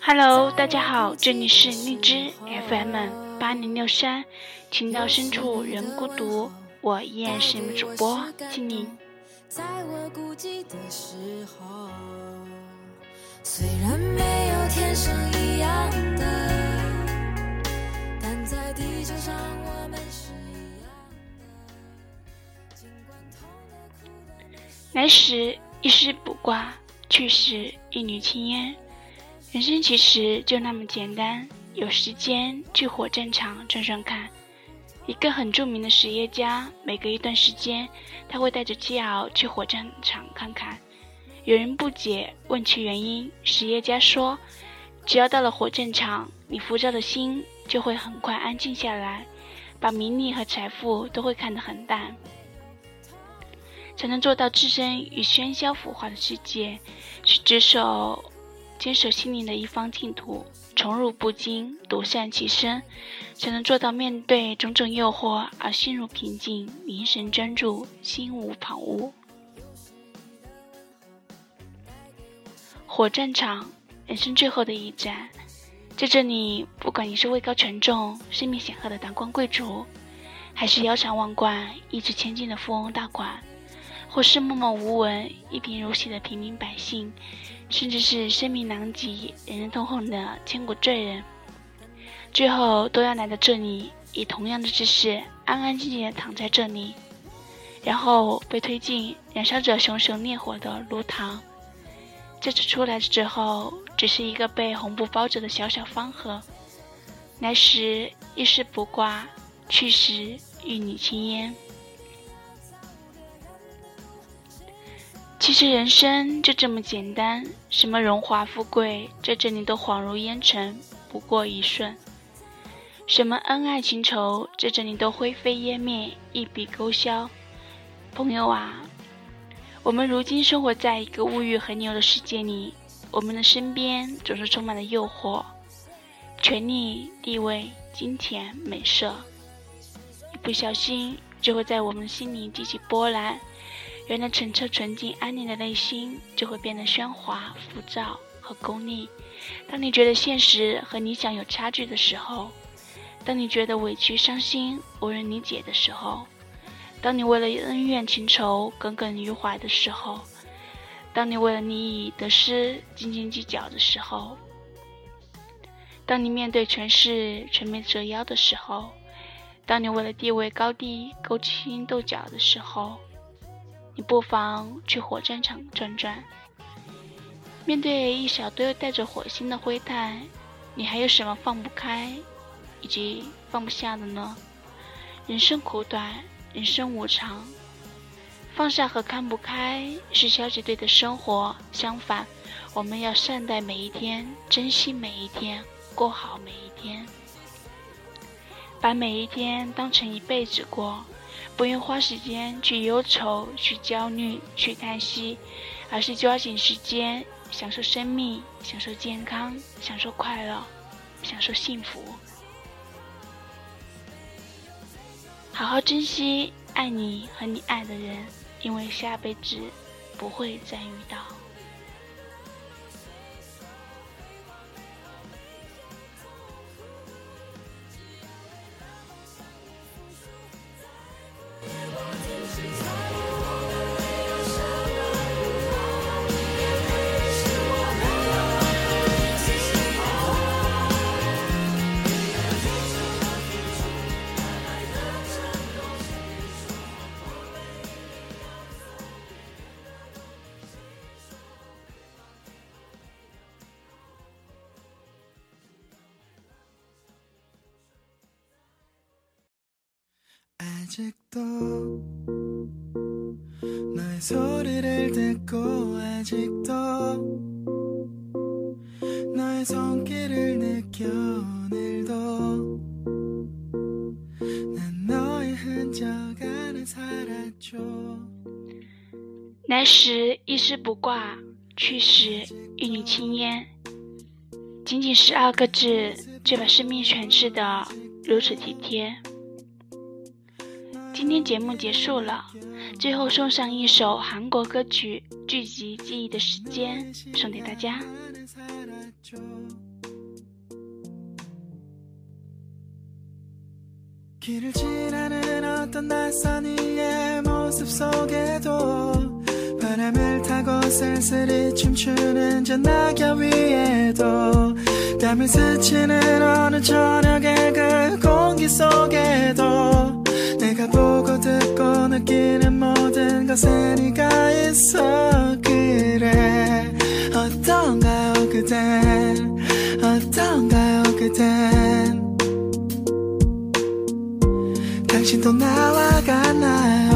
Hello，大家好，这里是荔枝 FM 八零六三，情到深处人孤独，我依然是你们主播静宁。虽然没有天生一样的，但在地球上我们是一样的。来时一丝不挂，去时一缕青烟。人生其实就那么简单，有时间去火葬场转转看。一个很著名的实业家，每隔一段时间，他会带着妻儿去火葬场看看。有人不解，问其原因，实业家说：“只要到了火葬场，你浮躁的心就会很快安静下来，把名利和财富都会看得很淡，才能做到置身于喧嚣腐化的世界，去执守。”坚守心灵的一方净土，宠辱不惊，独善其身，才能做到面对种种诱惑而心如平静，凝神专注，心无旁骛。火战场，人生最后的一站，在这里，不管你是位高权重、声名显赫的达官贵族，还是腰缠万贯、意志千金的富翁大款。或是默默无闻、一贫如洗的平民百姓，甚至是声名狼藉、人人痛恨的千古罪人，最后都要来到这里，以同样的姿势安安静静地躺在这里，然后被推进燃烧着熊熊烈火的炉膛。这次出来之后，只是一个被红布包着的小小方盒，来时一丝不挂，去时一缕青烟。其实人生就这么简单，什么荣华富贵，在这里都恍如烟尘，不过一瞬；什么恩爱情仇，在这里都灰飞烟灭，一笔勾销。朋友啊，我们如今生活在一个物欲横流的世界里，我们的身边总是充满了诱惑，权力、地位、金钱、美色，一不小心就会在我们的心里激起波澜。原来澄澈纯净安宁的内心，就会变得喧哗、浮躁和功利。当你觉得现实和理想有差距的时候，当你觉得委屈、伤心、无人理解的时候，当你为了恩怨情仇耿耿于怀的时候，当你为了利益得失斤斤计较的时候，当你面对权势垂眉折腰的时候，当你为了地位高低勾心斗角的时候。你不妨去火战场转转，面对一小堆带着火星的灰炭，你还有什么放不开，以及放不下的呢？人生苦短，人生无常，放下和看不开是消极对的生活。相反，我们要善待每一天，珍惜每一天，过好每一天，把每一天当成一辈子过。不用花时间去忧愁、去焦虑、去叹息，而是抓紧时间享受生命、享受健康、享受快乐、享受幸福，好好珍惜爱你和你爱的人，因为下辈子不会再遇到。来时一丝不挂，去时一缕青烟。仅仅十二个字，就把生命诠释的如此体贴。今天节目结束了，最后送上一首韩国歌曲《聚集记忆的时间》，送给大家。 길을 지나는 어떤 낯선 이의 모습 속에도 바람을 타고 쓸쓸히 춤추는 저 낙엽 위에도 땀을 스치는 어느 저녁의 그 공기 속에도 내가 보고 듣고 느끼는 모든 것에 네가 있어 그래. 어떤가요 그댄? 어떤가요 그댄? 당신도 나와 같나요